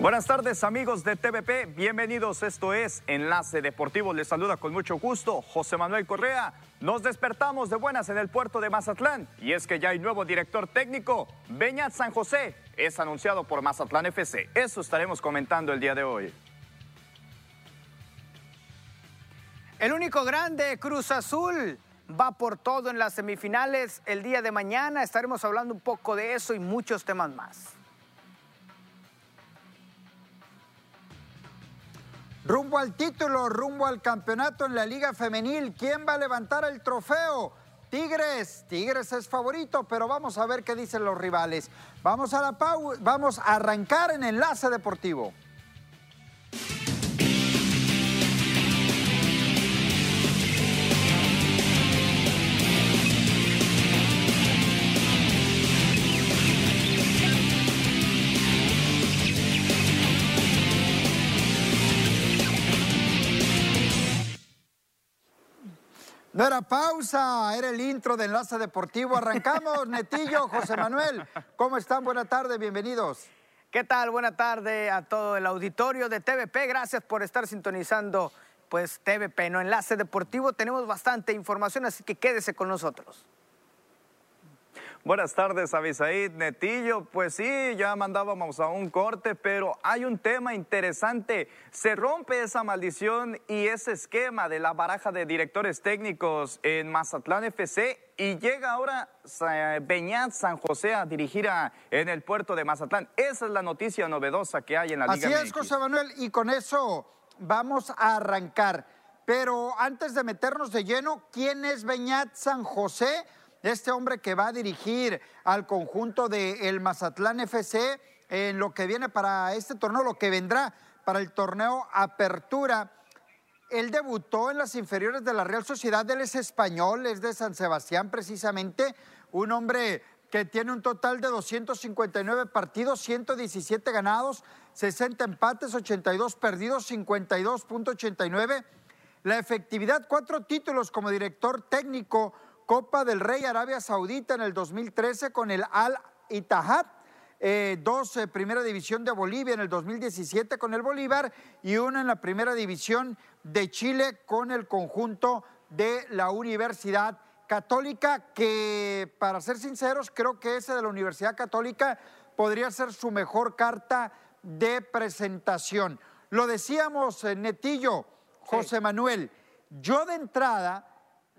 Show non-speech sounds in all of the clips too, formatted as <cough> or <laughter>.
Buenas tardes amigos de TVP, bienvenidos, esto es Enlace Deportivo, les saluda con mucho gusto José Manuel Correa. Nos despertamos de buenas en el puerto de Mazatlán y es que ya hay nuevo director técnico, Beñat San José, es anunciado por Mazatlán FC. Eso estaremos comentando el día de hoy. El único grande, Cruz Azul, va por todo en las semifinales el día de mañana. Estaremos hablando un poco de eso y muchos temas más. Rumbo al título, rumbo al campeonato en la Liga Femenil. ¿Quién va a levantar el trofeo? Tigres, Tigres es favorito, pero vamos a ver qué dicen los rivales. Vamos a la vamos a arrancar en Enlace Deportivo. No era pausa, era el intro de Enlace Deportivo. Arrancamos, <laughs> Netillo, José Manuel. ¿Cómo están? Buenas tardes, bienvenidos. ¿Qué tal? Buena tarde a todo el auditorio de TVP. Gracias por estar sintonizando pues TVP, no Enlace Deportivo. Tenemos bastante información, así que quédese con nosotros. Buenas tardes, Abisaid Netillo. Pues sí, ya mandábamos a un corte, pero hay un tema interesante. Se rompe esa maldición y ese esquema de la baraja de directores técnicos en Mazatlán FC y llega ahora Beñat San José a dirigir en el puerto de Mazatlán. Esa es la noticia novedosa que hay en la Liga Así es, José Manuel, y con eso vamos a arrancar. Pero antes de meternos de lleno, ¿quién es Beñat San José? Este hombre que va a dirigir al conjunto del Mazatlán FC en lo que viene para este torneo, lo que vendrá para el torneo Apertura. Él debutó en las inferiores de la Real Sociedad, él es español, es de San Sebastián precisamente, un hombre que tiene un total de 259 partidos, 117 ganados, 60 empates, 82 perdidos, 52.89. La efectividad, cuatro títulos como director técnico, Copa del Rey Arabia Saudita en el 2013 con el Al Ittihad. Eh, dos eh, Primera División de Bolivia en el 2017 con el Bolívar y uno en la Primera División de Chile con el conjunto de la Universidad Católica, que para ser sinceros creo que ese de la Universidad Católica podría ser su mejor carta de presentación. Lo decíamos, eh, Netillo, José Manuel, yo de entrada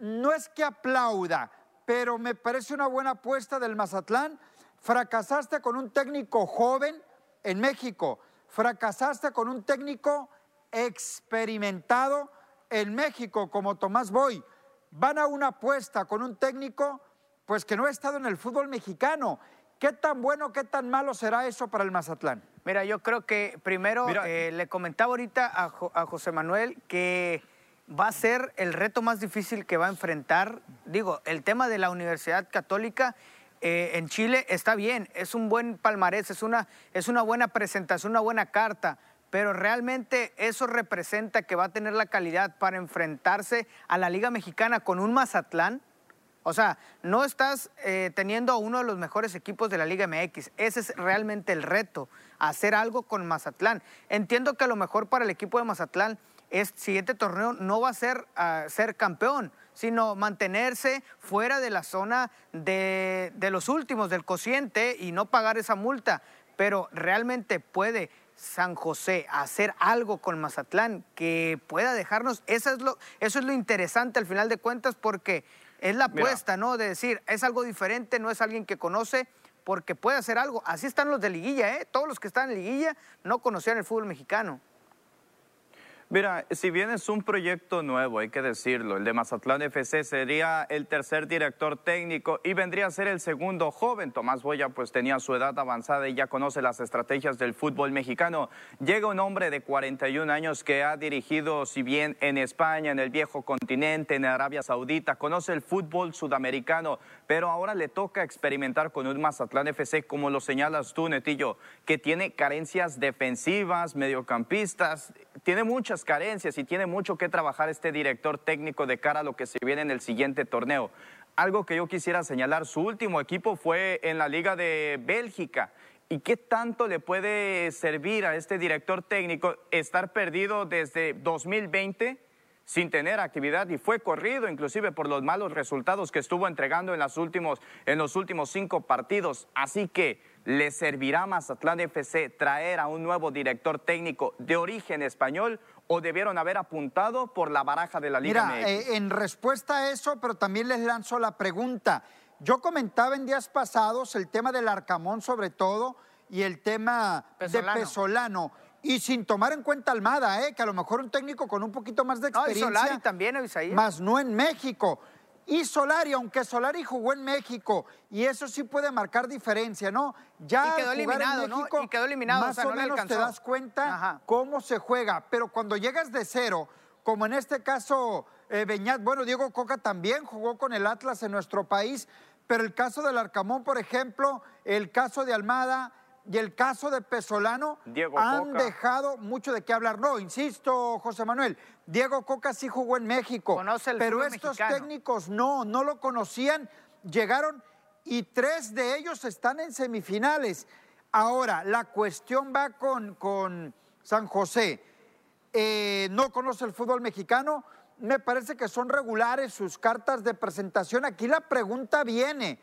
no es que aplauda, pero me parece una buena apuesta del Mazatlán. Fracasaste con un técnico joven en México, fracasaste con un técnico experimentado en México como Tomás Boy. Van a una apuesta con un técnico pues que no ha estado en el fútbol mexicano. ¿Qué tan bueno, qué tan malo será eso para el Mazatlán? Mira, yo creo que primero eh, le comentaba ahorita a, a José Manuel que va a ser el reto más difícil que va a enfrentar. Digo, el tema de la Universidad Católica eh, en Chile está bien, es un buen palmarés, es una, es una buena presentación, una buena carta, pero realmente eso representa que va a tener la calidad para enfrentarse a la Liga Mexicana con un Mazatlán. O sea, no estás eh, teniendo a uno de los mejores equipos de la Liga MX. Ese es realmente el reto, hacer algo con Mazatlán. Entiendo que a lo mejor para el equipo de Mazatlán este siguiente torneo no va a ser ah, ser campeón, sino mantenerse fuera de la zona de, de los últimos, del cociente y no pagar esa multa. Pero realmente puede San José hacer algo con Mazatlán que pueda dejarnos, eso es lo, eso es lo interesante al final de cuentas porque es la apuesta, ¿no? De decir, es algo diferente, no es alguien que conoce, porque puede hacer algo. Así están los de liguilla, ¿eh? Todos los que están en liguilla no conocían el fútbol mexicano. Mira, si bien es un proyecto nuevo, hay que decirlo, el de Mazatlán FC sería el tercer director técnico y vendría a ser el segundo joven. Tomás Boya pues tenía su edad avanzada y ya conoce las estrategias del fútbol mexicano. Llega un hombre de 41 años que ha dirigido, si bien en España, en el viejo continente, en Arabia Saudita, conoce el fútbol sudamericano, pero ahora le toca experimentar con un Mazatlán FC, como lo señalas tú, Netillo, que tiene carencias defensivas, mediocampistas, tiene muchas carencias y tiene mucho que trabajar este director técnico de cara a lo que se viene en el siguiente torneo. Algo que yo quisiera señalar, su último equipo fue en la Liga de Bélgica ¿Y qué tanto le puede servir a este director técnico estar perdido desde 2020 sin tener actividad y fue corrido inclusive por los malos resultados que estuvo entregando en, los últimos, en los últimos cinco partidos? Así que le servirá a Mazatlán FC traer a un nuevo director técnico de origen español o debieron haber apuntado por la baraja de la Liga Mira, eh, en respuesta a eso, pero también les lanzo la pregunta. Yo comentaba en días pasados el tema del Arcamón sobre todo y el tema de Pesolano. Y sin tomar en cuenta Almada, ¿eh? que a lo mejor un técnico con un poquito más de experiencia. No, y Solari también, Isaías. Más no en México. Y Solari, aunque Solari jugó en México, y eso sí puede marcar diferencia, ¿no? Ya y quedó eliminado, ¿no? Y quedó eliminado, más o, menos te das cuenta cómo se juega. Pero cuando llegas de cero, como en este caso eh, Beñat, bueno, Diego Coca también jugó con el Atlas en nuestro país, pero el caso del Arcamón, por ejemplo, el caso de Almada y el caso de Pesolano han dejado mucho de qué hablar. No, insisto, José Manuel, Diego Coca sí jugó en México, pero estos técnicos no, no lo conocían, llegaron y tres de ellos están en semifinales. Ahora, la cuestión va con, con San José. Eh, no conoce el fútbol mexicano, me parece que son regulares sus cartas de presentación. Aquí la pregunta viene,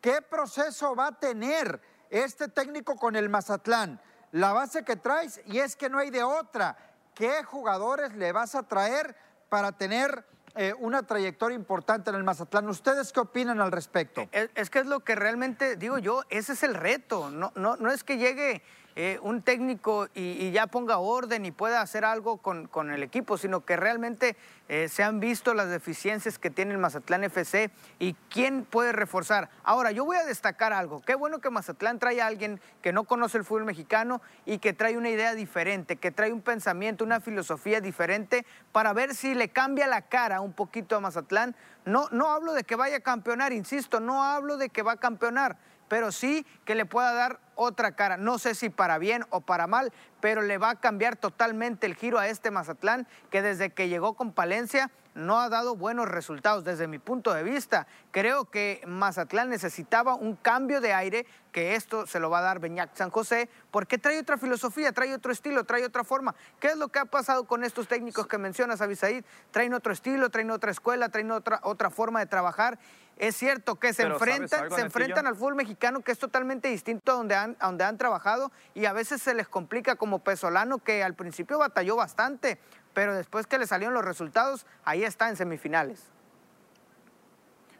¿qué proceso va a tener este técnico con el Mazatlán? La base que traes y es que no hay de otra. ¿Qué jugadores le vas a traer para tener eh, una trayectoria importante en el Mazatlán? ¿Ustedes qué opinan al respecto? Es, que es lo que realmente digo yo, ese es el reto. No, no, no es que llegue eh, un técnico y, ya ponga orden y pueda hacer algo con, el equipo, sino que realmente eh, se han visto las deficiencias que tiene el Mazatlán FC y quién puede reforzar. Ahora, yo voy a destacar algo. Qué bueno que Mazatlán trae a alguien que no conoce el fútbol mexicano y que trae una idea diferente, que trae un pensamiento, una filosofía diferente para ver si le cambia la cara un poquito a Mazatlán. No, no hablo de que vaya a campeonar, insisto, no hablo de que va a campeonar pero sí que le pueda dar otra cara. No sé si para bien o para mal, pero le va a cambiar totalmente el giro a este Mazatlán que desde que llegó con Palencia no ha dado buenos resultados desde mi punto de vista. Creo que Mazatlán necesitaba un cambio de aire, que esto se lo va a dar Beñac San José, porque trae otra filosofía, trae otro estilo, trae otra forma. ¿Qué es lo que ha pasado con estos técnicos que mencionas, Abisaid? Traen otro estilo, traen otra escuela, traen otra, otra forma de trabajar. Es cierto que se enfrentan, se enfrentan al fútbol mexicano, que es totalmente distinto a donde, han, a donde han trabajado, y a veces se les complica como Pesolano, que al principio batalló bastante pero después que le salieron los resultados, ahí está en semifinales.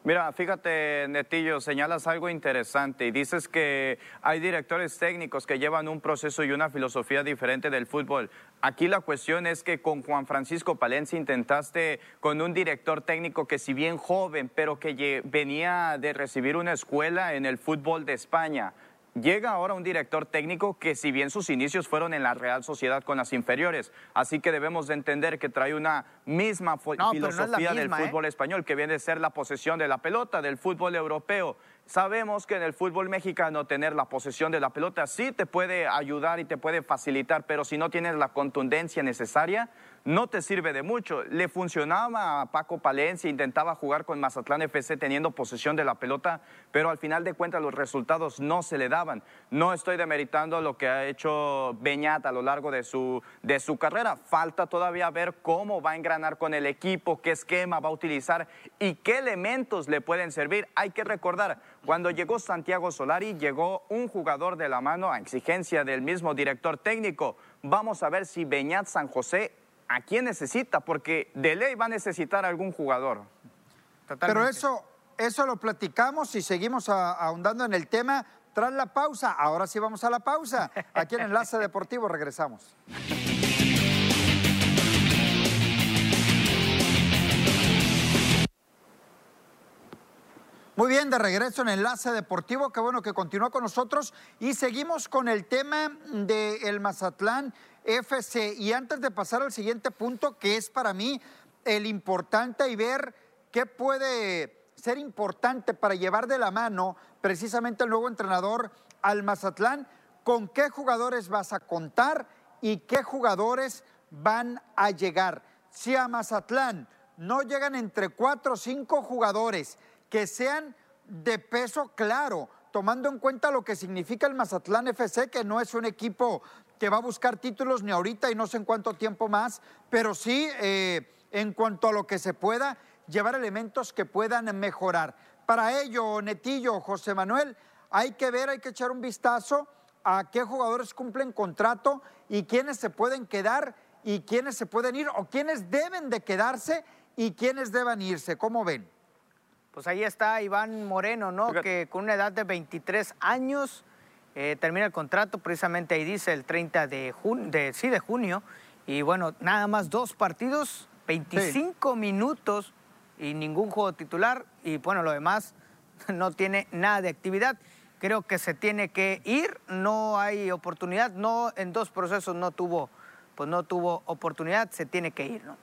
Mira, fíjate, Netillo, señalas algo interesante y dices que hay directores técnicos que llevan un proceso y una filosofía diferente del fútbol. Aquí la cuestión es que con Juan Francisco Palencia intentaste con un director técnico que si bien joven, pero que venía de recibir una escuela en el fútbol de España. Llega ahora un director técnico que si bien sus inicios fueron en la Real Sociedad con las inferiores, así que debemos de entender que trae una misma filosofía del ¿eh? fútbol español, que viene a ser la posesión de la pelota, del fútbol europeo. Sabemos que en el fútbol mexicano tener la posesión de la pelota sí te puede ayudar y te puede facilitar, pero si no tienes la contundencia necesaria, no te sirve de mucho. Le funcionaba a Paco Palencia, intentaba jugar con Mazatlán FC teniendo posesión de la pelota, pero al final de cuentas los resultados no se le daban. No estoy demeritando lo que ha hecho Beñat a lo largo de su, de su carrera. Falta todavía ver cómo va a engranar con el equipo, qué esquema va a utilizar y qué elementos le pueden servir. Hay que recordar, cuando llegó Santiago Solari, llegó un jugador de la mano a exigencia del mismo director técnico. Vamos a ver si Beñat San José a quién necesita, porque de ley va a necesitar algún jugador. Pero eso, eso lo platicamos y seguimos ahondando en el tema tras la pausa. Ahora sí vamos a la pausa. Aquí en Enlace Deportivo regresamos. Muy bien, de regreso en Enlace Deportivo, qué bueno que continúa con nosotros y seguimos con el tema del Mazatlán FC. Y antes de pasar al siguiente punto, que es para mí el importante y ver qué puede ser importante para llevar de la mano precisamente el nuevo entrenador al Mazatlán, con qué jugadores vas a contar y qué jugadores van a llegar. Si a Mazatlán no llegan entre cuatro o cinco jugadores que sean de peso claro, tomando en cuenta lo que significa el Mazatlán FC, que no es un equipo que va a buscar títulos ni ahorita y no sé en cuánto tiempo más, pero sí eh, en cuanto a lo que se pueda, llevar elementos que puedan mejorar. Para ello, Netillo, José Manuel, hay que ver, hay que echar un vistazo a qué jugadores cumplen contrato y quiénes se pueden quedar y quiénes se pueden ir o quiénes deben de quedarse y quiénes deben irse. ¿Cómo ven? Pues ahí está Iván Moreno, ¿no? Que con una edad de 23 años eh, termina el contrato, precisamente ahí dice el 30 de, de, sí, de junio. Y bueno, nada más dos partidos, 25 minutos y ningún juego titular. Y bueno, lo demás <laughs> no tiene nada de actividad. Creo que se tiene que ir, no hay oportunidad, no en dos procesos no tuvo, pues no tuvo oportunidad, se tiene que ir, ¿no?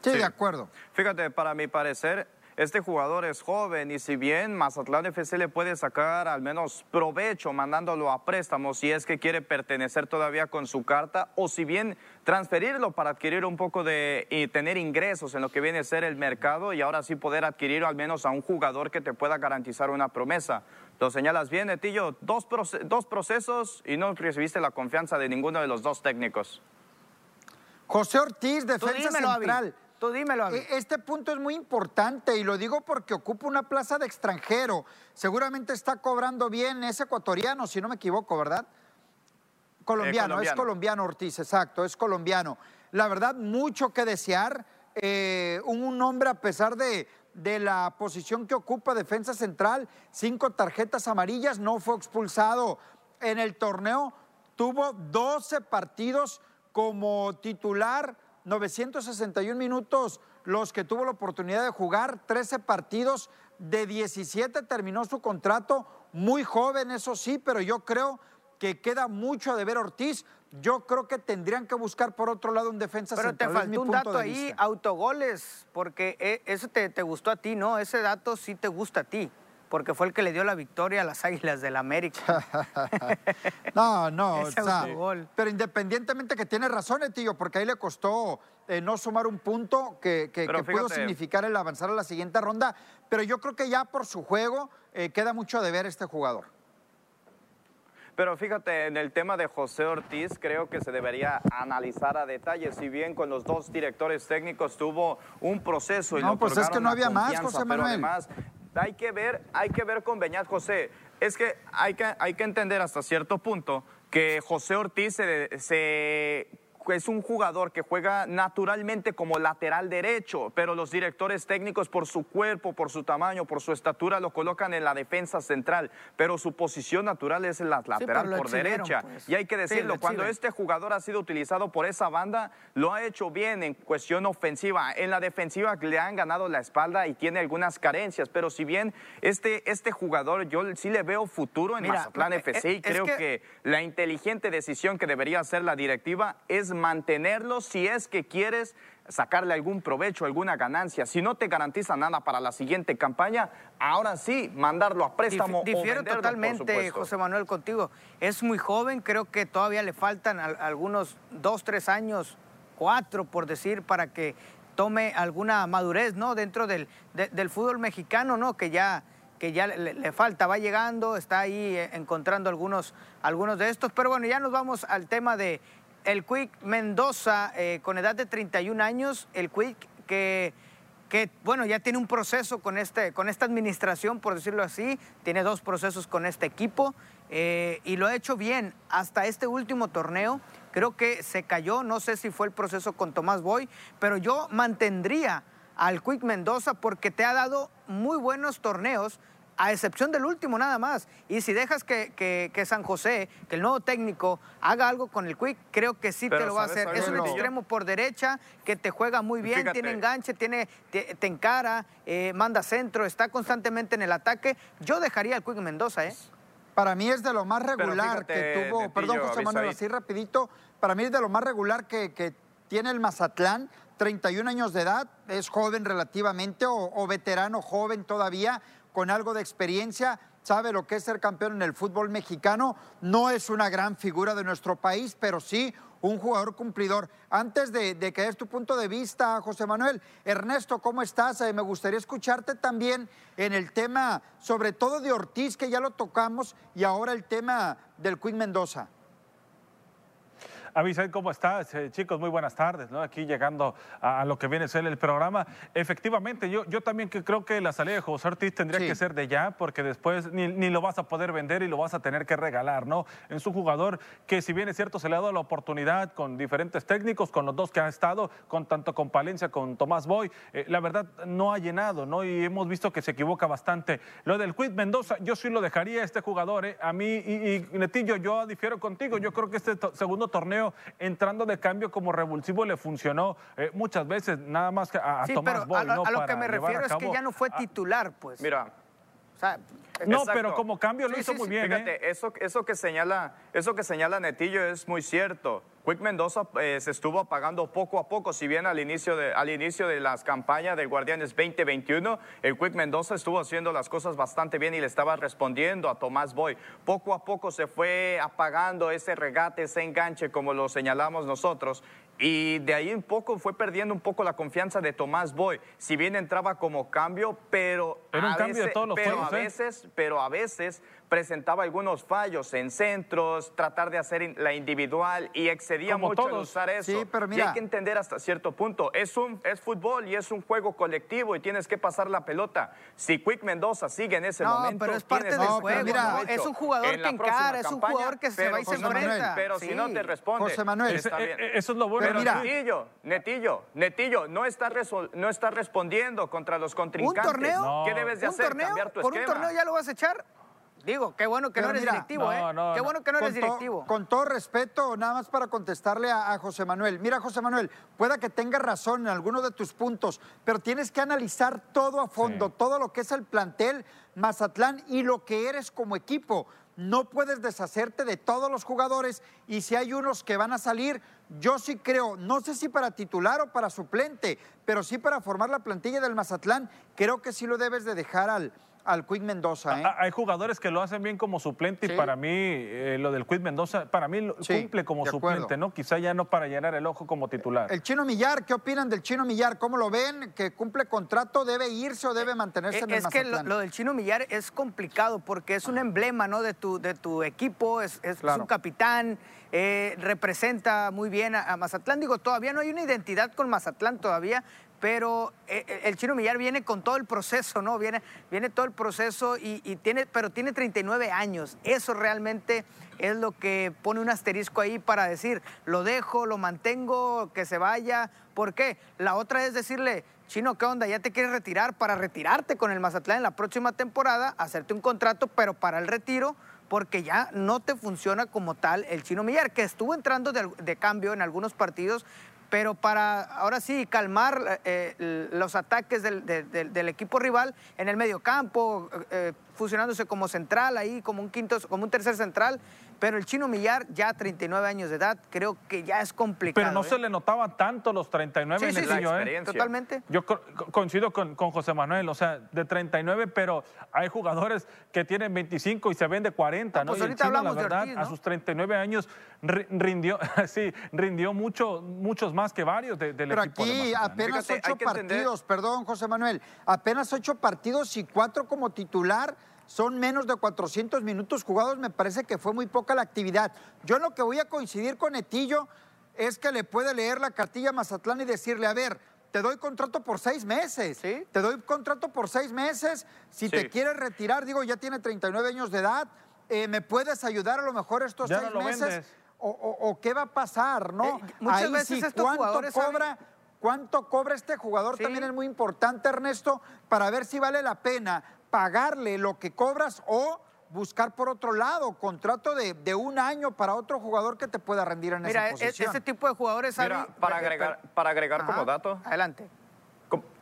sí. de acuerdo. Fíjate, para mi parecer, este jugador es joven y si bien Mazatlán FC le puede sacar al menos provecho mandándolo a préstamo si es que quiere pertenecer todavía con su carta o si bien transferirlo para adquirir un poco de y tener ingresos en lo que viene a ser el mercado y ahora sí poder adquirir al menos a un jugador que te pueda garantizar una promesa. Lo señalas bien, Netillo, dos, dos procesos y no recibiste la confianza de ninguno de los dos técnicos. José Ortiz, defensa central. Tú dímelo. A e, Este punto es muy importante y lo digo porque ocupa una plaza de extranjero. Seguramente está cobrando bien, es ecuatoriano, si no me equivoco, ¿verdad? Colombiano, es colombiano Ortiz, exacto, es colombiano. La verdad, mucho que desear. Eh, un hombre, a pesar de, de la posición que ocupa defensa central, cinco tarjetas amarillas, no fue expulsado en el torneo, tuvo 12 partidos como titular 961 minutos los que tuvo la oportunidad de jugar, 13 partidos, de 17 terminó su contrato, muy joven, eso sí, pero yo creo que queda mucho de ver Ortiz. Yo creo que tendrían que buscar por otro lado un defensa Pero te faltó un dato ahí, autogoles, porque e, eso te, te gustó a ti, ¿no? Ese dato sí te gusta a ti porque fue el que le dio la victoria a las Águilas del América. <laughs> no, no, <laughs> o sea, pero independientemente que tiene razón, tío, porque ahí le costó eh, no sumar un punto que, que, pudo significar el avanzar a la siguiente ronda, pero yo creo que ya por su juego eh, queda mucho de ver este jugador. Pero fíjate, en el tema de José Ortiz, creo que se debería analizar a detalle. Si bien con los dos directores técnicos tuvo un proceso y no, pues es que no había más, José Manuel hay que ver, hay que ver con Beñat José. Es que hay que, hay que entender hasta cierto punto que José Ortiz se es un jugador que juega naturalmente como lateral derecho, pero los directores técnicos por su cuerpo, por su tamaño, por su estatura lo colocan en la defensa central, pero su posición natural es la lateral por derecha. Pues. Y hay que decirlo, cuando este jugador ha sido utilizado por esa banda, lo ha hecho bien en cuestión ofensiva. En la defensiva le han ganado la espalda y tiene algunas carencias, pero si bien este, este jugador yo sí le veo futuro en Mazatlán eh, FC y creo que... que la inteligente decisión que debería hacer la directiva es mantenerlo si es que quieres sacarle algún provecho, alguna ganancia. Si no te garantiza nada para la siguiente campaña, ahora sí, mandarlo a préstamo. difiero totalmente, José Manuel, contigo. Es muy joven, creo que todavía le faltan algunos dos, tres años, cuatro, por decir, para que tome alguna madurez, ¿no? Dentro del, del fútbol mexicano, ¿no? Que ya que ya le, falta, va llegando, está ahí eh, encontrando algunos, algunos de estos. Pero bueno, ya nos vamos al tema de el Quick Mendoza, eh, con edad de 31 años, el Quick que, que, bueno, ya tiene un proceso con, este, con esta administración, por decirlo así, tiene dos procesos con este equipo eh, y lo ha hecho bien hasta este último torneo. Creo que se cayó, no sé si fue el proceso con Tomás Boy, pero yo mantendría al Quick Mendoza porque te ha dado muy buenos torneos a excepción del último nada más. Y si dejas que, San José, que el nuevo técnico, haga algo con el Quick, creo que sí te lo va a hacer. Es un extremo por derecha que te juega muy bien, tiene enganche, tiene, te, encara, eh, manda centro, está constantemente en el ataque. Yo dejaría al Quick Mendoza, ¿eh? Para mí es de lo más regular que tuvo, perdón José Manuel, así rapidito, para mí es de lo más regular que, que tiene el Mazatlán 31 años de edad, es joven relativamente o, veterano joven todavía, con algo de experiencia, sabe lo que es ser campeón en el fútbol mexicano. No es una gran figura de nuestro país, pero sí un jugador cumplidor. Antes de, que des tu punto de vista, José Manuel, Ernesto, ¿cómo estás? Eh, me gustaría escucharte también en el tema, sobre todo de Ortiz, que ya lo tocamos, y ahora el tema del Queen Mendoza. Avisad, ¿cómo estás? Eh, chicos, muy buenas tardes, ¿no? Aquí llegando a, lo que viene a ser el programa. Efectivamente, yo, yo también que creo que la salida de José Ortiz tendría que ser de ya, porque después ni, ni, lo vas a poder vender y lo vas a tener que regalar, ¿no? Es un jugador que, si bien es cierto, se le ha dado la oportunidad con diferentes técnicos, con los dos que ha estado, con tanto con Palencia, con Tomás Boy, eh, la verdad no ha llenado, ¿no? Y hemos visto que se equivoca bastante. Lo del Quid Mendoza, yo sí lo dejaría a este jugador, ¿eh? A mí, y, y Netillo, yo difiero contigo, yo creo que este segundo torneo entrando de cambio como revulsivo le funcionó eh, muchas veces, nada más que a, sí, Tomás pero Boy, a, a lo que me refiero es que ya no fue titular, pues. Mira, no, pero como cambio lo hizo muy bien. Fíjate, ¿eh? eso, eso, que señala, eso que señala Netillo es muy cierto. Quick Mendoza eh, se estuvo apagando poco a poco, si bien al inicio, de, al inicio de las campañas del Guardianes 2021, el Quick Mendoza estuvo haciendo las cosas bastante bien y le estaba respondiendo a Tomás Boy. Poco a poco se fue apagando ese regate, ese enganche, como lo señalamos nosotros, y de ahí un poco fue perdiendo un poco la confianza de Tomás Boy. Si bien entraba como cambio, pero, a, veces, pero a veces, pero a veces presentaba algunos fallos en centros, tratar de hacer la individual y excedía mucho en usar eso. Sí, pero mira. Y hay que entender hasta cierto punto. Es, un, es fútbol y es un juego colectivo y tienes que pasar la pelota. Si Quick Mendoza sigue en ese no, momento. pero es parte del juego. Mira, es un jugador que encara, es un jugador que se va y se enfrenta. Pero si no te responde. José Manuel, está bien. Eh, eso es lo bueno. Pero mira, Netillo, Netillo, Netillo, no está, no está respondiendo contra los contrincantes. ¿Un torneo? ¿Qué debes de hacer? Torneo? Cambiar tu ¿Por esquema. un torneo ya lo vas a echar? Digo, qué bueno que no eres directivo, ¿eh? qué bueno que no eres directivo. con todo respeto, nada más para contestarle a, José Manuel. Mira, José Manuel, pueda que tengas razón en alguno de tus puntos, pero tienes que analizar todo a fondo, todo lo que es el plantel Mazatlán y lo que eres como equipo. No puedes deshacerte de todos los jugadores y si hay unos que van a salir, yo sí creo, no sé si para titular o para suplente, pero sí para formar la plantilla del Mazatlán, creo que sí lo debes de dejar al, al Quick Mendoza. ¿eh? Hay jugadores que lo hacen bien como suplente y para mí eh, lo del Quick Mendoza, para mí cumple como suplente, ¿no? Quizá ya no para llenar el ojo como titular. El Chino Millar, ¿qué opinan del Chino Millar? ¿Cómo lo ven? ¿Que cumple contrato? ¿Debe irse o debe mantenerse en el Es que lo, del Chino Millar es complicado porque es un emblema, ¿no? De tu, de tu equipo, es, es, un capitán, eh, representa muy bien a, a Mazatlán. Digo, todavía no hay una identidad con Mazatlán todavía, pero eh, eh, el Chino Millar viene con todo el proceso, ¿no? Viene, viene todo el proceso y, tiene, pero tiene 39 años. Eso realmente es lo que pone un asterisco ahí para decir, lo dejo, lo mantengo, que se vaya. ¿Por qué? La otra es decirle, Chino, ¿qué onda? ¿Ya te quieres retirar para retirarte con el Mazatlán en la próxima temporada? Hacerte un contrato, pero para el retiro porque ya no te funciona como tal el Chino Millar, que estuvo entrando de, cambio en algunos partidos, pero para ahora sí calmar eh, los ataques del, equipo rival en el medio campo, eh, fusionándose como central ahí, como un quinto, como un tercer central, pero el chino Millar, ya 39 años de edad, creo que ya es complicado. Pero no se ¿eh? le notaban tanto los 39 en el año, ¿eh? Totalmente. Yo coincido con, José Manuel, o sea, de 39, pero hay jugadores que tienen 25 y se ven de 40, ¿no? Pues ahorita hablamos la verdad, de a sus 39 años rindió, <laughs> sí, rindió mucho, muchos más que varios del pero equipo. Pero aquí apenas ocho partidos, perdón, José Manuel, apenas ocho partidos y cuatro como titular son menos de 400 minutos jugados, me parece que fue muy poca la actividad. Yo lo que voy a coincidir con Etillo es que le puede leer la cartilla a Mazatlán y decirle, a ver, te doy contrato por seis meses. ¿Sí? Te doy contrato por seis meses. Si te quieres retirar, digo, ya tiene 39 años de edad, eh, ¿me puedes ayudar a lo mejor estos seis meses? O, qué va a pasar, ¿no? Eh, muchas veces ¿cuánto cobra? ¿Cuánto cobra este jugador? También es muy importante, Ernesto, para ver si vale la pena pagarle lo que cobras o buscar por otro lado contrato de, un año para otro jugador que te pueda rendir en esa e-, posición. Mira, ese tipo de jugadores... Mira, para agregar, para agregar como dato... Adelante.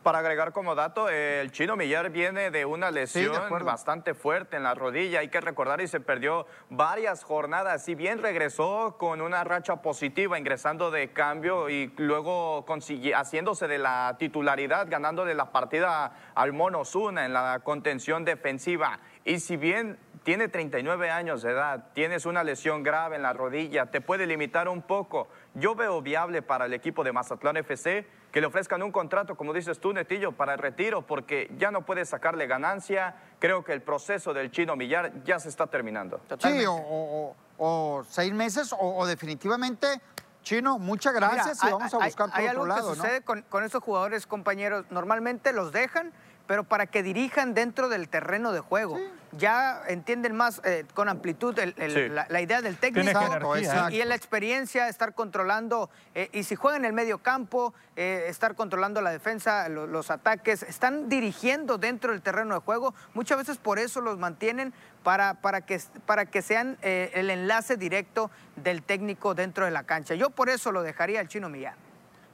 Para agregar como dato, el chino Millar viene de una lesión bastante fuerte en la rodilla. Hay que recordar y se perdió varias jornadas. Si bien regresó con una racha positiva, ingresando de cambio y luego haciéndose de la titularidad, ganándole la partida al Mono Zuna en la contención defensiva. Y si bien tiene 39 años de edad, tienes una lesión grave en la rodilla, te puede limitar un poco. Yo veo viable para el equipo de Mazatlán FC que le ofrezcan un contrato, como dices tú, Netillo, para el retiro, porque ya no puede sacarle ganancia. Creo que el proceso del chino Millar ya se está terminando. Sí, o, seis meses, o, definitivamente Chino, muchas gracias y vamos a buscar por otro lado. que sucede con, con, esos jugadores, compañeros. Normalmente los dejan, pero para que dirijan dentro del terreno de juego. Ya entienden más eh, con amplitud la, idea del técnico y, en la experiencia estar controlando, eh, y si juegan en el medio campo, eh, estar controlando la defensa, los ataques, están dirigiendo dentro del terreno de juego, muchas veces por eso los mantienen para, para, que, para que sean el enlace directo del técnico dentro de la cancha. Yo por eso lo dejaría al chino Millán.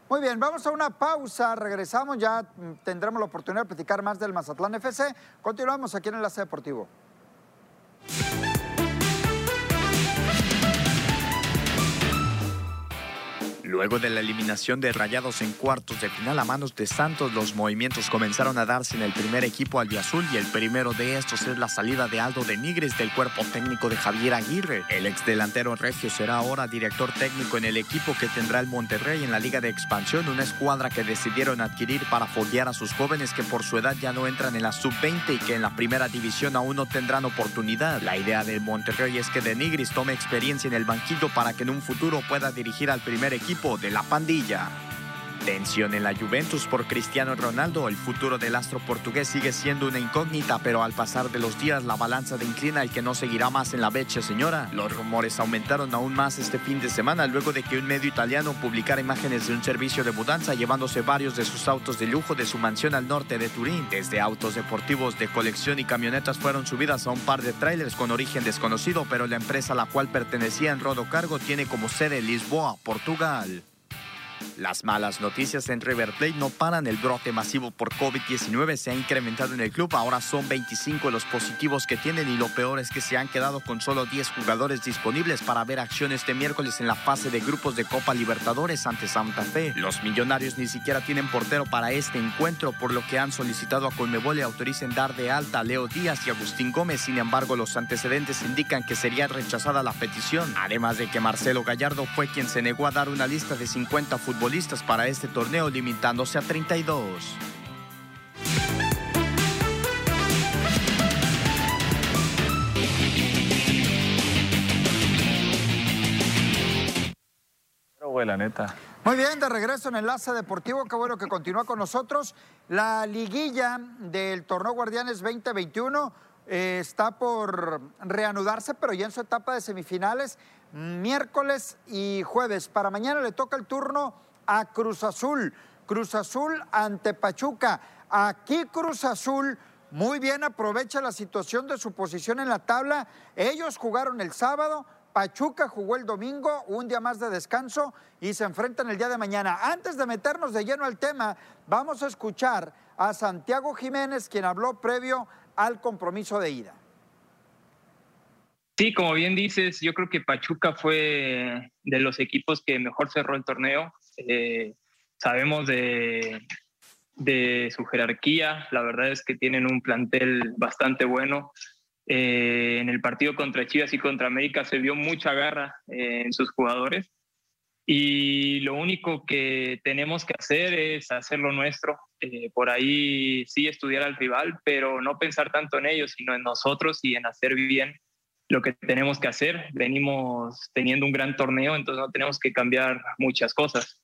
Muy bien, vamos a una pausa, regresamos, ya tendremos la oportunidad de platicar más del Mazatlán FC. Continuamos aquí en Enlace Deportivo. Luego de la eliminación de Rayados en cuartos de final a manos de Santos, los movimientos comenzaron a darse en el primer equipo albiazul y el primero de estos es la salida de Aldo de Nigres del cuerpo técnico de Javier Aguirre. El ex delantero regio será ahora director técnico en el equipo que tendrá el Monterrey en la Liga de Expansión, una escuadra que decidieron adquirir para foguear a sus jóvenes que por su edad ya no entran en la sub-20 y que en la primera división aún no tendrán oportunidad. La idea del Monterrey es que de Nigris tome experiencia en el banquillo para que en un futuro pueda dirigir al primer equipo de la pandilla. Tensión en la Juventus por Cristiano Ronaldo. El futuro del astro portugués sigue siendo una incógnita, pero al pasar de los días la balanza de inclina el que no seguirá más en la becha, señora. Los rumores aumentaron aún más este fin de semana luego de que un medio italiano publicara imágenes de un servicio de mudanza llevándose varios de sus autos de lujo de su mansión al norte de Turín. Desde autos deportivos de colección y camionetas fueron subidas a un par de trailers con origen desconocido, pero la empresa a la cual pertenecía en Rodo Cargo tiene como sede Lisboa, Portugal. Las malas noticias en River Plate no paran. El brote masivo por COVID-19 se ha incrementado en el club. Ahora son 25 los positivos que tienen y lo peor es que se han quedado con solo 10 jugadores disponibles para ver acción este miércoles en la fase de grupos de Copa Libertadores ante Santa Fe. Los millonarios ni siquiera tienen portero para este encuentro, por lo que han solicitado a Conmebol y autoricen dar de alta a Leo Díaz y Agustín Gómez. Sin embargo, los antecedentes indican que sería rechazada la petición. Además de que Marcelo Gallardo fue quien se negó a dar una lista de 50 futbolistas futbolistas para este torneo, limitándose a 32. la neta. Muy bien, de regreso en Enlace Deportivo, qué bueno que continúa con nosotros. La liguilla del Torneo Guardianes 2021 eh, está por reanudarse, pero ya en su etapa de semifinales, miércoles y jueves. Para mañana le toca el turno a Cruz Azul. Cruz Azul ante Pachuca. Aquí Cruz Azul muy bien aprovecha la situación de su posición en la tabla. Ellos jugaron el sábado, Pachuca jugó el domingo, un día más de descanso y se enfrentan el día de mañana. Antes de meternos de lleno al tema, vamos a escuchar a Santiago Jiménez, quien habló previo al compromiso de ida. Sí, como bien dices, yo creo que Pachuca fue de los equipos que mejor cerró el torneo. Eh, sabemos de, de, su jerarquía, la verdad es que tienen un plantel bastante bueno. Eh, en el partido contra Chivas y contra América se vio mucha garra eh, en sus jugadores y lo único que tenemos que hacer es hacer lo nuestro. por ahí sí estudiar al rival, pero no pensar tanto en ellos, sino en nosotros y en hacer bien lo que tenemos que hacer. Venimos teniendo un gran torneo, entonces no tenemos que cambiar muchas cosas.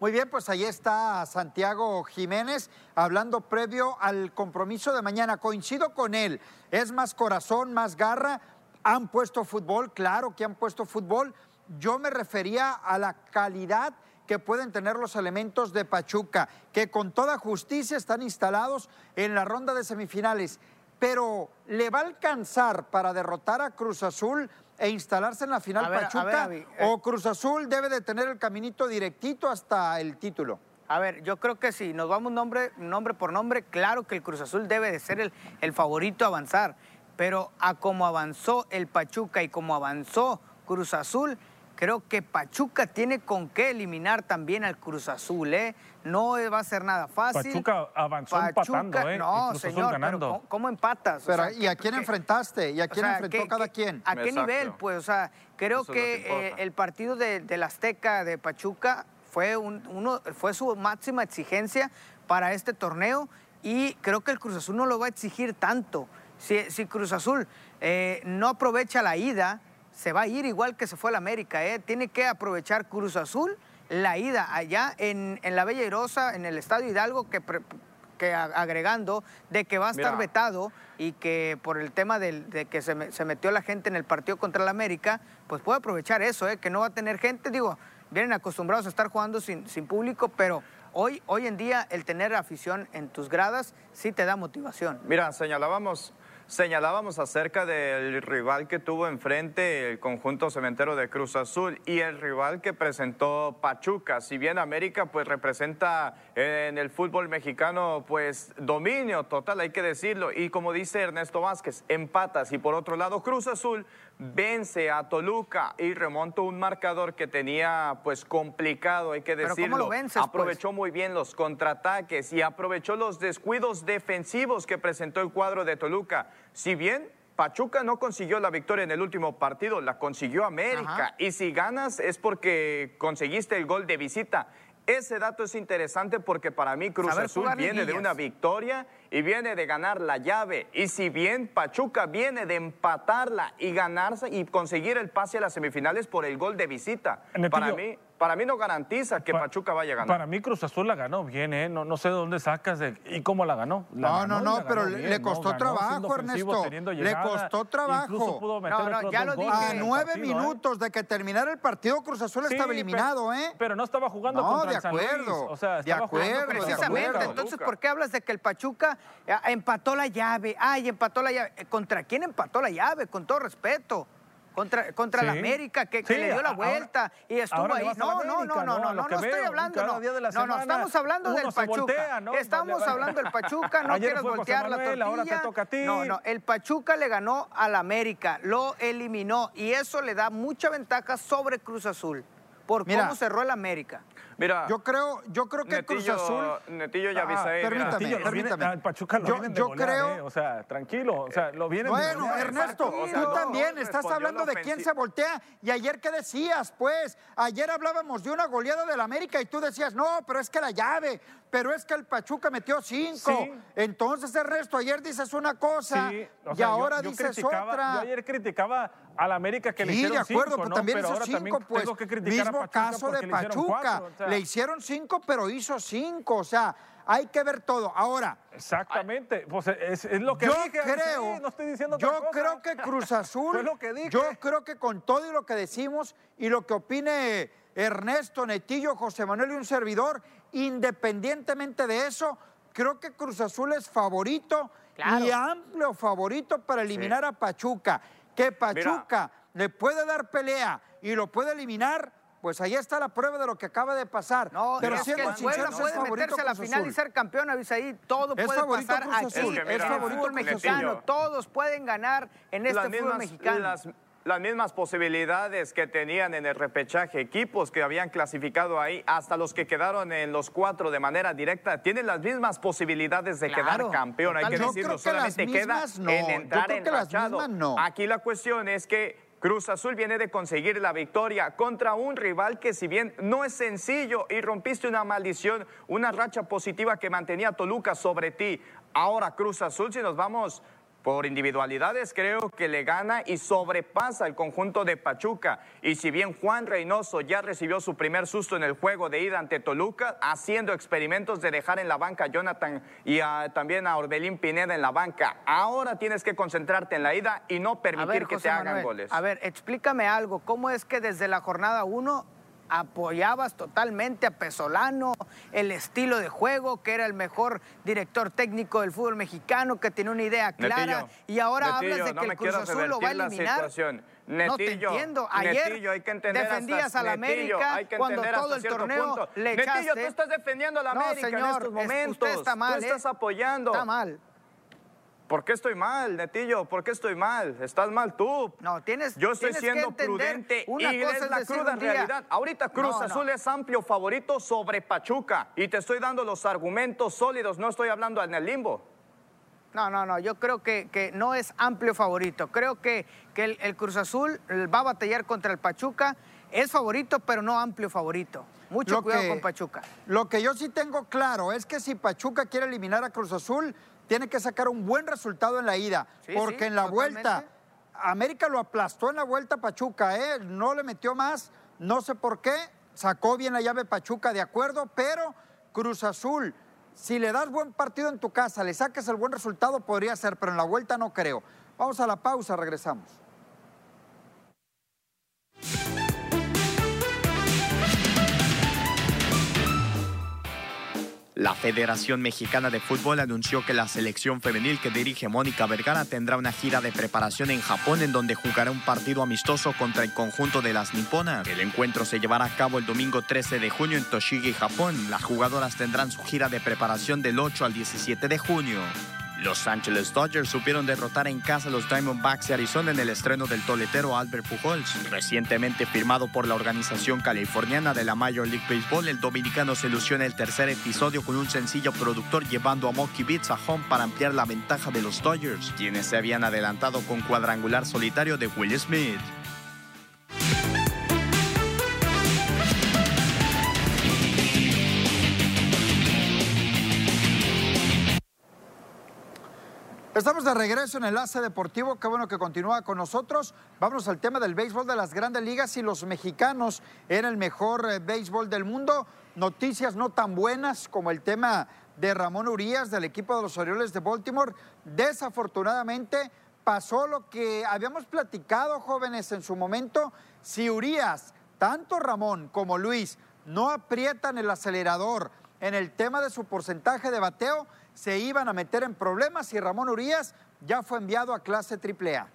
Muy bien, pues ahí está Santiago Jiménez hablando previo al compromiso de mañana. Coincido con él, es más corazón, más garra. Han puesto fútbol, claro que han puesto fútbol. Yo me refería a la calidad que pueden tener los elementos de Pachuca, que con toda justicia están instalados en la ronda de semifinales. Pero ¿le va a alcanzar para derrotar a Cruz Azul e instalarse en la final Pachuca eh. o Cruz Azul debe de tener el caminito directito hasta el título? A ver, yo creo que si nos vamos nombre, nombre por nombre, claro que el Cruz Azul debe de ser el, el favorito a avanzar, pero a como avanzó el Pachuca y como avanzó Cruz Azul, creo que Pachuca tiene con qué eliminar también al Cruz Azul, ¿eh? No va a ser nada fácil. Pachuca avanzó empatando, ¿eh? No, señor, pero ¿cómo, empatas? ¿y a quién enfrentaste? ¿Y a quién enfrentó cada quien? ¿A qué nivel? Pues, o sea, creo que, eh, el partido de, del Azteca de Pachuca fue, uno, fue su máxima exigencia para este torneo y creo que el Cruz Azul no lo va a exigir tanto. Si, si Cruz Azul eh, no aprovecha la ida, se va a ir igual que se fue al América. ¿eh? Tiene que aprovechar Cruz Azul la ida allá en, la Bella Irosa, en el Estadio Hidalgo, que, que agregando de que va a estar vetado y que por el tema de, que se, metió la gente en el partido contra el América, pues puede aprovechar eso, ¿eh? que no va a tener gente. Digo, vienen acostumbrados a estar jugando sin, sin público, pero hoy, hoy en día el tener afición en tus gradas sí te da motivación. Mira, señalábamos Señalábamos acerca del rival que tuvo enfrente el conjunto cementero de Cruz Azul y el rival que presentó Pachuca. Si bien América pues representa en el fútbol mexicano pues dominio total, hay que decirlo. Y como dice Ernesto Vázquez, empatas. Y por otro lado Cruz Azul vence a Toluca y remonta un marcador que tenía pues complicado, hay que decirlo. Pues? aprovechó muy bien los contraataques y aprovechó los descuidos defensivos que presentó el cuadro de Toluca. Si bien Pachuca no consiguió la victoria en el último partido, la consiguió América. Y si ganas es porque conseguiste el gol de visita. Ese dato es interesante porque para mí Cruz Azul viene de una victoria y viene de ganar la llave. Y si bien Pachuca viene de empatarla y ganarse y conseguir el pase a las semifinales por el gol de visita, para mí para mí no garantiza que Pachuca vaya a ganar. Para mí Cruz Azul la ganó bien, ¿eh? No, no sé de dónde sacas de, y cómo la ganó. no, no, no, pero le costó trabajo, Ernesto. le costó trabajo. Pudo meter ya lo dije. A nueve ¿eh? minutos de que terminara el partido, Cruz Azul estaba eliminado, ¿eh? Pero no estaba jugando no, contra de acuerdo, O sea, de acuerdo, precisamente. Entonces, ¿por qué hablas de que el Pachuca eh, empató la llave? Ay, empató la llave. ¿Contra quién empató la llave? Con todo respeto. Contra, contra la América, que, le dio la vuelta y estuvo ahí. No, no, no, no, no, no, no estoy hablando. No, no, no, estamos hablando del Pachuca. Estamos hablando del Pachuca, no quieres voltear la tortilla. No, no, el Pachuca le ganó al América, lo eliminó y eso le da mucha ventaja sobre Cruz Azul por cómo cerró el América. Mira, yo creo, yo creo que Cruz Azul. Netillo ya avisa ahí. Permítame, permítame. el Pachuca lo yo, de yo creo. ¿eh? O sea, tranquilo. O sea, lo vienen Bueno, Ernesto, tú también estás hablando de quién se voltea. Y ayer, ¿qué decías? Pues, ayer hablábamos de una goleada del América y tú decías, no, pero es que la llave, pero es que el Pachuca metió cinco. Entonces, Ernesto, ayer dices una cosa y ahora dices otra. Yo ayer criticaba al América que le hicieron cinco. de acuerdo, pues también hizo cinco, pues. Tengo que criticar mismo a Pachuca caso de Pachuca. Le hicieron cinco, pero hizo cinco. O sea, hay que ver todo. Ahora. Exactamente. Pues es, lo que yo dije. Creo, no estoy diciendo Yo creo que Cruz <laughs> Azul. lo que dije. Yo creo que con todo y lo que decimos y lo que opine Ernesto, Netillo, José Manuel y un servidor, independientemente de eso, creo que Cruz Azul es favorito y amplio favorito para eliminar a Pachuca. Que Pachuca le puede dar pelea y lo puede eliminar pues ahí está la prueba de lo que acaba de pasar. No, pero es que el Puebla puede meterse a la final y ser campeón, ahí todo puede pasar aquí. Es, favorito el mexicano, todos pueden ganar en este fútbol mexicano. Las, las mismas posibilidades que tenían en el repechaje, equipos que habían clasificado ahí, hasta los que quedaron en los cuatro de manera directa, tienen las mismas posibilidades de quedar campeón. Hay que decirlo, solamente queda en entrar en No. Aquí la cuestión es que Cruz Azul viene de conseguir la victoria contra un rival que si bien no es sencillo y rompiste una maldición, una racha positiva que mantenía Toluca sobre ti. Ahora Cruz Azul, si nos vamos por individualidades creo que le gana y sobrepasa el conjunto de Pachuca. Y si bien Juan Reynoso ya recibió su primer susto en el juego de ida ante Toluca, haciendo experimentos de dejar en la banca a Jonathan y también a Orbelín Pineda en la banca, ahora tienes que concentrarte en la ida y no permitir que te hagan goles. A ver, explícame algo. ¿Cómo es que desde la jornada 1 apoyabas totalmente a Pesolano, el estilo de juego, que era el mejor director técnico del fútbol mexicano, que tiene una idea clara, y ahora hablas de que el Cruz Azul lo va a eliminar. no te entiendo. Ayer defendías a la América cuando todo el torneo le echaste. Netillo, tú estás defendiendo a la América en estos momentos. Está mal, tú estás ¿eh? apoyando. Está mal. ¿Por qué estoy mal, Netillo? ¿Por qué estoy mal? Estás mal tú. No, tienes Yo estoy siendo prudente una y cosa es la cruda realidad. Ahorita Cruz Azul es amplio favorito sobre Pachuca y te estoy dando los argumentos sólidos, no estoy hablando en el limbo. No, no, no, yo creo que, que no es amplio favorito. Creo que, que el, el, Cruz Azul va a batallar contra el Pachuca. Es favorito, pero no amplio favorito. Mucho cuidado con Pachuca. Lo que yo sí tengo claro es que si Pachuca quiere eliminar a Cruz Azul, tiene que sacar un buen resultado en la ida, porque en la vuelta, América lo aplastó en la vuelta Pachuca, ¿eh? no le metió más, no sé por qué, sacó bien la llave Pachuca, de acuerdo, pero Cruz Azul, si le das buen partido en tu casa, le saques el buen resultado, podría ser, pero en la vuelta no creo. Vamos a la pausa, regresamos. La Federación Mexicana de Fútbol anunció que la selección femenil que dirige Mónica Vergara tendrá una gira de preparación en Japón en donde jugará un partido amistoso contra el conjunto de las niponas. El encuentro se llevará a cabo el domingo 13 de junio en Toshigi, Japón. Las jugadoras tendrán su gira de preparación del 8 al 17 de junio. Los Angeles Dodgers supieron derrotar en casa a los Diamondbacks de Arizona en el estreno del toletero Albert Pujols. Recientemente firmado por la organización californiana de la Major League Baseball, el dominicano se lució en el tercer episodio con un sencillo productor llevando a Monkey Beats a home para ampliar la ventaja de los Dodgers, quienes se habían adelantado con cuadrangular solitario de Will Smith. Estamos de regreso en Enlace Deportivo, qué bueno que continúa con nosotros. Vamos al tema del béisbol de las grandes ligas y los mexicanos en el mejor eh, béisbol del mundo. Noticias no tan buenas como el tema de Ramón Urias del equipo de los Orioles de Baltimore. Desafortunadamente pasó lo que habíamos platicado, jóvenes, en su momento. Si Urias, tanto Ramón como Luis, no aprietan el acelerador en el tema de su porcentaje de bateo, se iban a meter en problemas y Ramón Urias ya fue enviado a clase AAA.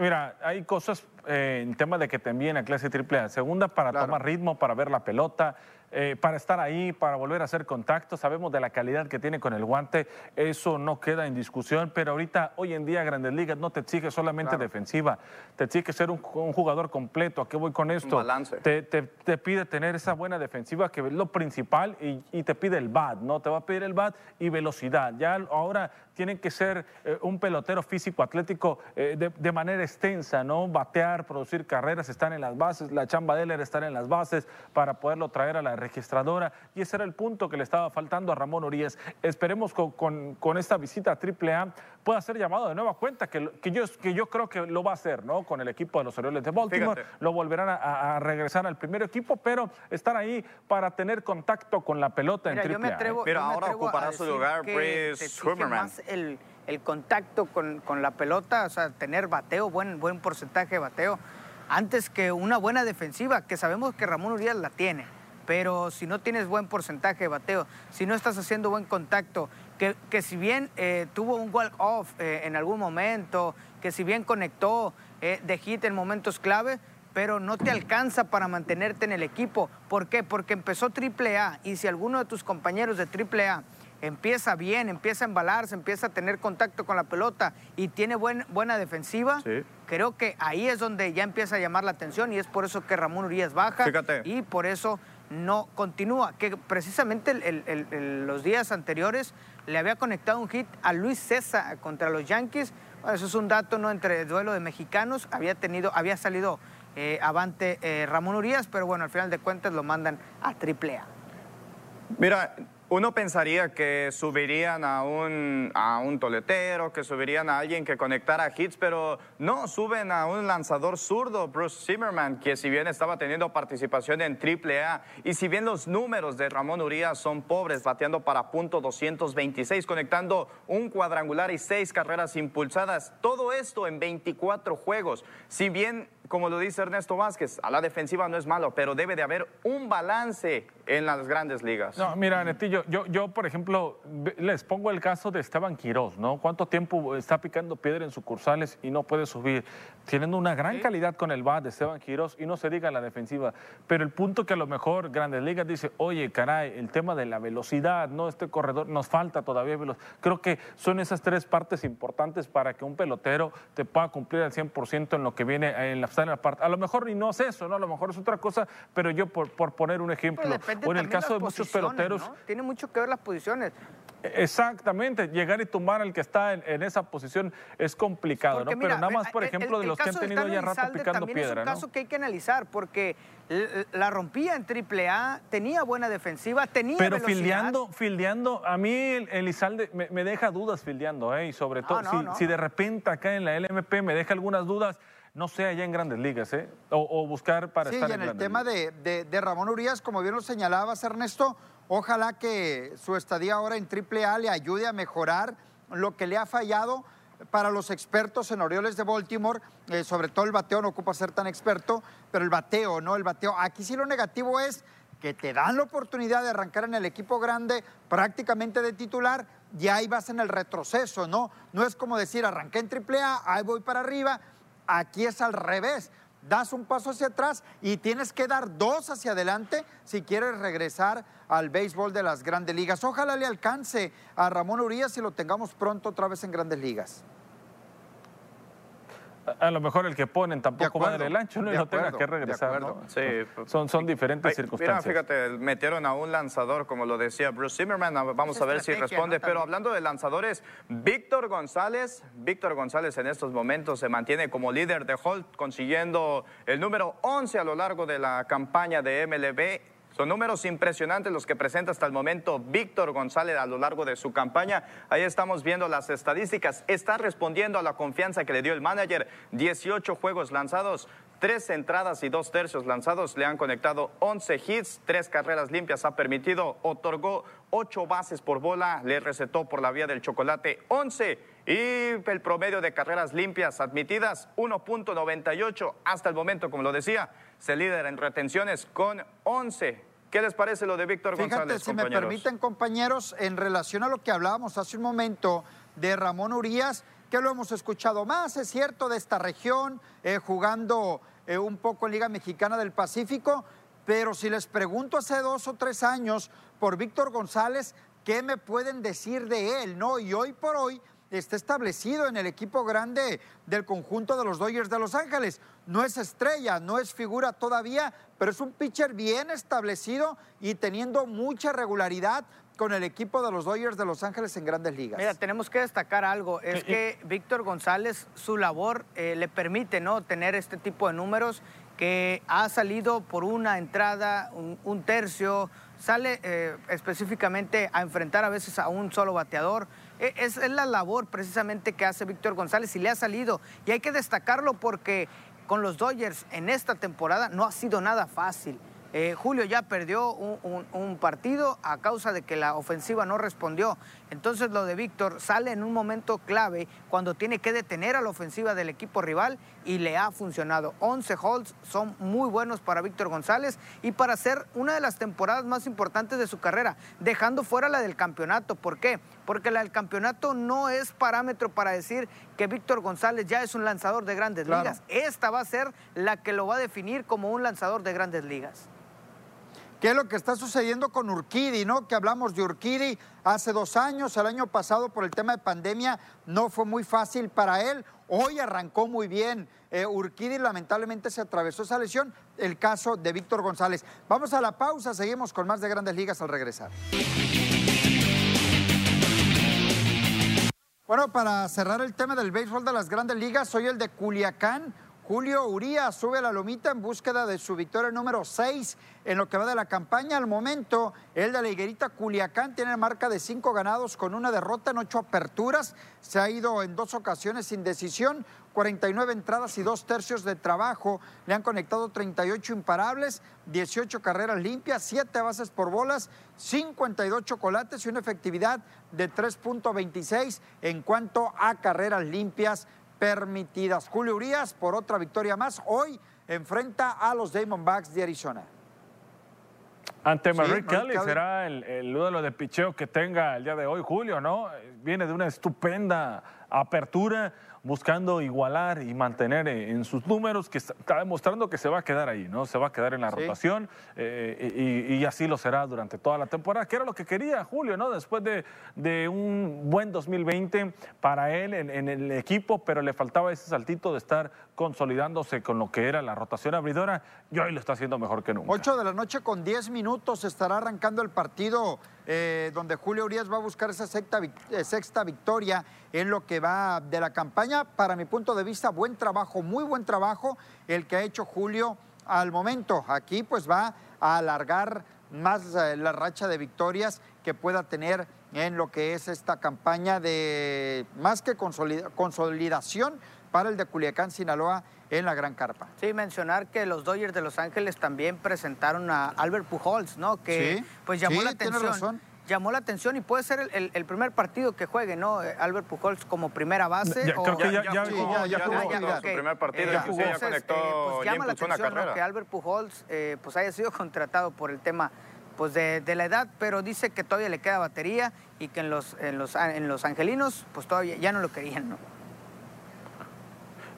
Mira, hay cosas eh, en tema de que te envíen a clase AAA. Segunda, para tomar ritmo, para ver la pelota. Eh, para estar ahí, para volver a hacer contacto. Sabemos de la calidad que tiene con el guante, eso no queda en discusión, pero ahorita, hoy en día, Grandes Ligas no te exige solamente defensiva, te exige ser un, jugador completo. ¿A qué voy con esto? balance. Te, te, pide tener esa buena defensiva, que es lo principal, y, te pide el bat, ¿no? Te va a pedir el bat y velocidad. Ya ahora tienen que ser eh, un pelotero físico, atlético eh, de, manera extensa, ¿no? Batear, producir carreras, estar en las bases, la chamba de él era estar en las bases para poderlo traer a la registradora y ese era el punto que le estaba faltando a Ramón Urias. Esperemos con, con, esta visita a AAA pueda ser llamado de nueva cuenta, que, que, yo, que yo creo que lo va a hacer, ¿no? Con el equipo de los Orioles de Baltimore, lo volverán a, regresar al primer equipo, pero estar ahí para tener contacto con la pelota en AAA. Yo me atrevo, Pero ahora ocupará su lugar Más el, el contacto con, con, la pelota, o sea, tener bateo, buen, buen porcentaje de bateo, antes que una buena defensiva, que sabemos que Ramón Urias la tiene pero si no tienes buen porcentaje de bateo, si no estás haciendo buen contacto, que, que si bien eh, tuvo un walk-off eh, en algún momento, que si bien conectó eh, de hit en momentos clave, pero no te alcanza para mantenerte en el equipo. ¿Por qué? Porque empezó AAA y si alguno de tus compañeros de AAA empieza bien, empieza a embalarse, empieza a tener contacto con la pelota y tiene buena defensiva, creo que ahí es donde ya empieza a llamar la atención y es por eso que Ramón Urias baja y por eso no continúa, que precisamente los días anteriores le había conectado un hit a Luis César contra los Yankees. eso es un dato no entre el duelo de mexicanos, había tenido, había salido eh, avante eh, Ramón Urias, pero bueno, al final de cuentas lo mandan a AAA. Mira, uno pensaría que subirían a un, a un toletero, que subirían a alguien que conectara hits, pero no, suben a un lanzador zurdo, Bruce Zimmerman, que si bien estaba teniendo participación en AAA, y si bien los números de Ramón Urias son pobres, bateando para punto 226, conectando un cuadrangular y seis carreras impulsadas, todo esto en 24 juegos. Si bien como lo dice Ernesto Vázquez, a la defensiva no es malo, pero debe de haber un balance en las grandes ligas. No, mira, Netillo, yo, yo, por ejemplo, les pongo el caso de Esteban Quirós, ¿no? ¿Cuánto tiempo está picando piedra en sucursales y no puede subir? Tienen una gran calidad con el bat de Esteban Quirós y no se diga la defensiva. Pero el punto que a lo mejor Grandes Ligas dice, oye, caray, el tema de la velocidad, ¿no? Este corredor nos falta todavía velocidad. Creo que son esas tres partes importantes para que un pelotero te pueda cumplir al 100% en lo que viene en la a lo mejor ni no es eso, ¿no? A lo mejor es otra cosa, pero yo por, poner un ejemplo, o en el caso de muchos peloteros... Tiene mucho que ver las posiciones. Exactamente, llegar y tumbar al que está en, esa posición es complicado, ¿no? pero nada más, por ejemplo, de los que han tenido ya rato picando piedra. Es un caso que hay que analizar porque la rompía en triple A, tenía buena defensiva, tenía Pero fildeando, fildeando, a mí el Elizalde me, deja dudas fildeando, ¿eh? Y sobre todo, si, si de repente acá en la LMP me deja algunas dudas, no sé, allá en grandes ligas, ¿eh? O, buscar para estar en, en el tema de, de, Ramón Urias, como bien lo señalabas, Ernesto, ojalá que su estadía ahora en AAA le ayude a mejorar lo que le ha fallado para los expertos en Orioles de Baltimore, eh, sobre todo el bateo, no ocupa ser tan experto, pero el bateo, ¿no? El bateo. Aquí sí lo negativo es que te dan la oportunidad de arrancar en el equipo grande prácticamente de titular y ahí vas en el retroceso, ¿no? No es como decir, arranqué en AAA, ahí voy para arriba, Aquí es al revés. Das un paso hacia atrás y tienes que dar dos hacia adelante si quieres regresar al béisbol de las grandes ligas. Ojalá le alcance a Ramón Urias y lo tengamos pronto otra vez en grandes ligas a lo mejor el que ponen tampoco va el ancho ¿no? y no tenga que regresar. Sí, son, son diferentes circunstancias. Mira, fíjate, metieron a un lanzador, como lo decía Bruce Zimmerman, vamos a ver si responde. Pero hablando de lanzadores, Víctor González, Víctor González en estos momentos se mantiene como líder de Holt, consiguiendo el número 11 a lo largo de la campaña de MLB son números impresionantes los que presenta hasta el momento Víctor González a lo largo de su campaña. Ahí estamos viendo las estadísticas. Está respondiendo a la confianza que le dio el manager. 18 juegos lanzados, tres entradas y dos tercios lanzados. Le han conectado 11 hits, tres carreras limpias ha permitido. Otorgó 8 bases por bola. Le recetó por la vía del chocolate 11. Y el promedio de carreras limpias admitidas 1.98 hasta el momento, como lo decía se lidera en retenciones con 11. ¿Qué les parece lo de Víctor González? Fíjate, si me permiten, compañeros, en relación a lo que hablábamos hace un momento de Ramón Urias, que lo hemos escuchado más, es cierto, de esta región, eh, jugando eh, un poco en Liga Mexicana del Pacífico, pero si les pregunto hace dos o tres años por Víctor González, ¿qué me pueden decir de él? ¿No? Y hoy por hoy está establecido en el equipo grande del conjunto de los Dodgers de Los Ángeles. No es estrella, no es figura todavía, pero es un pitcher bien establecido y teniendo mucha regularidad con el equipo de los Dodgers de Los Ángeles en grandes ligas. Mira, tenemos que destacar algo, es que Víctor González, su labor eh, le permite ¿no? tener este tipo de números que ha salido por una entrada, un, tercio, sale eh, específicamente a enfrentar a veces a un solo bateador. E, es, la labor precisamente que hace Víctor González y le ha salido. Y hay que destacarlo porque con los Dodgers en esta temporada no ha sido nada fácil. Eh, Julio ya perdió un, partido a causa de que la ofensiva no respondió. Entonces lo de Víctor sale en un momento clave cuando tiene que detener a la ofensiva del equipo rival y le ha funcionado. 11 holds son muy buenos para Víctor González y para ser una de las temporadas más importantes de su carrera, dejando fuera la del campeonato. ¿Por qué? Porque la del campeonato no es parámetro para decir que Víctor González ya es un lanzador de grandes ligas. Esta va a ser la que lo va a definir como un lanzador de grandes ligas. ¿Qué es lo que está sucediendo con Urquidi, no? Que hablamos de Urquidi hace dos años, el año pasado por el tema de pandemia no fue muy fácil para él. Hoy arrancó muy bien. Eh, Urquidi lamentablemente se atravesó esa lesión. El caso de Víctor González. Vamos a la pausa, seguimos con más de Grandes Ligas al regresar. Bueno, para cerrar el tema del béisbol de las Grandes Ligas, soy el de Culiacán Julio Urías sube a la lomita en búsqueda de su victoria número 6 en lo que va de la campaña. Al momento, el de la higuerita Culiacán tiene marca de 5 ganados con una derrota en 8 aperturas. Se ha ido en dos ocasiones sin decisión. 49 entradas y dos tercios de trabajo. Le han conectado 38 imparables, 18 carreras limpias, 7 bases por bolas, 52 chocolates y una efectividad de 3.26 en cuanto a carreras limpias permitidas. Julio Urias, por otra victoria más, hoy enfrenta a los Diamondbacks de Arizona. Ante Merrick Kelly será el, el duelo de picheo que tenga el día de hoy, Julio, ¿no? Viene de una estupenda apertura, buscando igualar y mantener eh, en sus números, que está demostrando que se va a quedar ahí, ¿no? Se va a quedar en la rotación eh, y, así lo será durante toda la temporada, que era lo que quería Julio, ¿no? Después de, de un buen 2020 para él en, el equipo, pero le faltaba ese saltito de estar consolidándose con lo que era la rotación abridora y hoy lo está haciendo mejor que nunca. 8 de la noche con 10 minutos estará arrancando el partido eh, donde Julio Urias va a buscar esa sexta, sexta victoria en lo que va de la campaña para mi punto de vista, buen trabajo, muy buen trabajo el que ha hecho Julio al momento. Aquí pues va a alargar más eh, la racha de victorias que pueda tener en lo que es esta campaña de más que consolidación para el de Culiacán, Sinaloa en la Gran Carpa. Sí, mencionar que los Dodgers de Los Ángeles también presentaron a Albert Pujols, ¿no? Que pues llamó la atención llamó la atención y puede ser el, primer partido que juegue, ¿no? Eh, Albert Pujols como primera base. Ya, creo que ya, ya, jugó, ya, jugó, su primer partido, eh, ya conectó, eh, pues llama la atención que Albert Pujols eh, pues haya sido <laughs> contratado por el tema pues de, de, la edad, pero dice que todavía le queda batería y que en los, en los, en los angelinos pues todavía ya no lo querían, ¿no?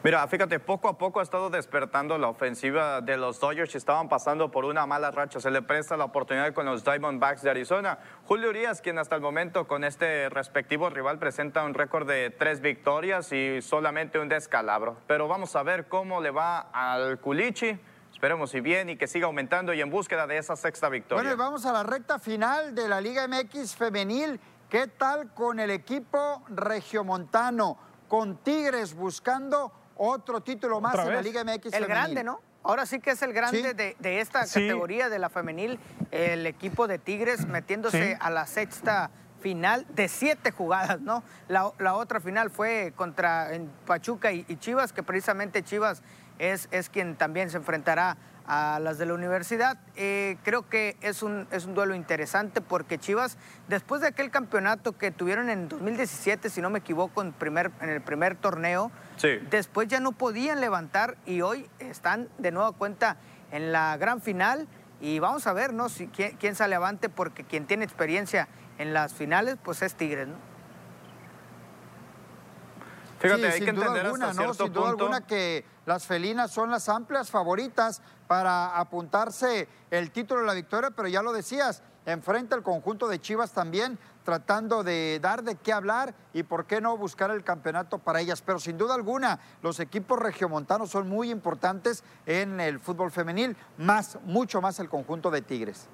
Mira, fíjate, poco a poco ha estado despertando la ofensiva de los Dodgers y estaban pasando por una mala racha. Se le presta la oportunidad con los Diamondbacks de Arizona. Julio Urias, quien hasta el momento con este respectivo rival presenta un récord de tres victorias y solamente un descalabro. Pero vamos a ver cómo le va al Culichi. Esperemos y bien y que siga aumentando y en búsqueda de esa sexta victoria. Bueno, y vamos a la recta final de la Liga MX femenil. ¿Qué tal con el equipo regiomontano? Con Tigres buscando otro título más en la Liga MX. El grande, ¿no? Ahora sí que es el grande de, esta categoría de la femenil, el equipo de Tigres metiéndose a la sexta final de siete jugadas, ¿no? La, otra final fue contra Pachuca y, y, Chivas, que precisamente Chivas es, es quien también se enfrentará a las de la universidad. Eh, creo que es un, es un duelo interesante porque Chivas, después de aquel campeonato que tuvieron en 2017, si no me equivoco, en, primer, en el primer torneo, después ya no podían levantar y hoy están de nuevo cuenta en la gran final. Y vamos a ver ¿no? si, quién, sale avante porque quien tiene experiencia en las finales pues es Tigres. ¿no? Fíjate, hay que entender alguna, ¿no? Sin duda alguna que las felinas son las amplias favoritas para apuntarse el título de la victoria, pero ya lo decías, enfrenta el conjunto de Chivas también, tratando de dar de qué hablar y por qué no buscar el campeonato para ellas. Pero sin duda alguna, los equipos regiomontanos son muy importantes en el fútbol femenil, más, mucho más el conjunto de Tigres.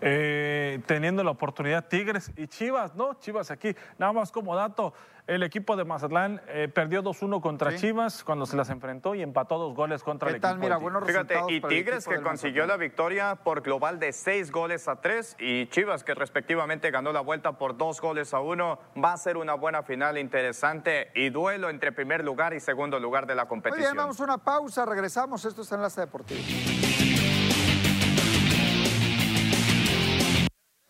Eh, teniendo la oportunidad Tigres y Chivas, ¿no? Chivas aquí, nada más como dato, el equipo de Mazatlán eh, perdió 2-1 contra Chivas cuando se las enfrentó y empató dos goles contra el equipo. Mira, Fíjate, y Tigres que consiguió la victoria por global de 6 goles a 3 y Chivas que respectivamente ganó la vuelta por 2 goles a 1. Va a ser una buena final interesante y duelo entre primer lugar y segundo lugar de la competición. Muy bien, vamos a una pausa, regresamos. Esto es Enlace Deportivo.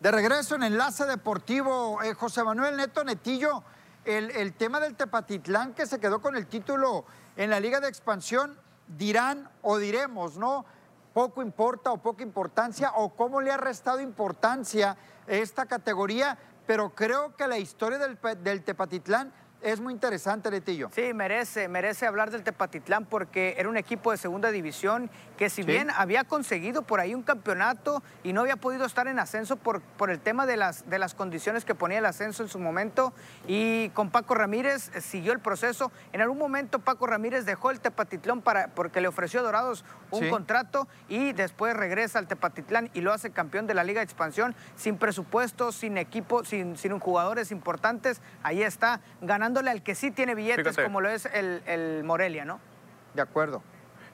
De regreso en Enlace Deportivo, eh, José Manuel Neto Netillo, el, tema del Tepatitlán que se quedó con el título en la Liga de Expansión, dirán o diremos, ¿no? Poco importa o poca importancia o cómo le ha restado importancia esta categoría, pero creo que la historia del, del Tepatitlán es muy interesante, Letillo. Sí, merece, merece hablar del Tepatitlán porque era un equipo de segunda división que si bien había conseguido por ahí un campeonato y no había podido estar en ascenso por, por el tema de las, de las condiciones que ponía el ascenso en su momento y con Paco Ramírez eh, siguió el proceso. En algún momento Paco Ramírez dejó el Tepatitlán para, porque le ofreció a Dorados un contrato y después regresa al Tepatitlán y lo hace campeón de la Liga de Expansión sin presupuesto, sin equipo, sin, sin jugadores importantes. Ahí está ganando dándole al que sí tiene billetes, como lo es el, Morelia, ¿no? De acuerdo.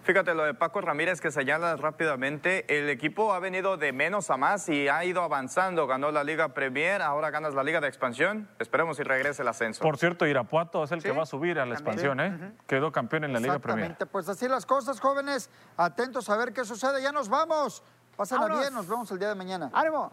Fíjate lo de Paco Ramírez que señala rápidamente, el equipo ha venido de menos a más y ha ido avanzando, ganó la Liga Premier, ahora ganas la Liga de Expansión, esperemos si regrese el ascenso. Por cierto, Irapuato es el que va a subir a la expansión, ¿eh? Quedó campeón en la Liga Premier. Exactamente, pues así las cosas, jóvenes, atentos a ver qué sucede, ya nos vamos, pásenla bien, nos vemos el día de mañana. ¡Ánimo!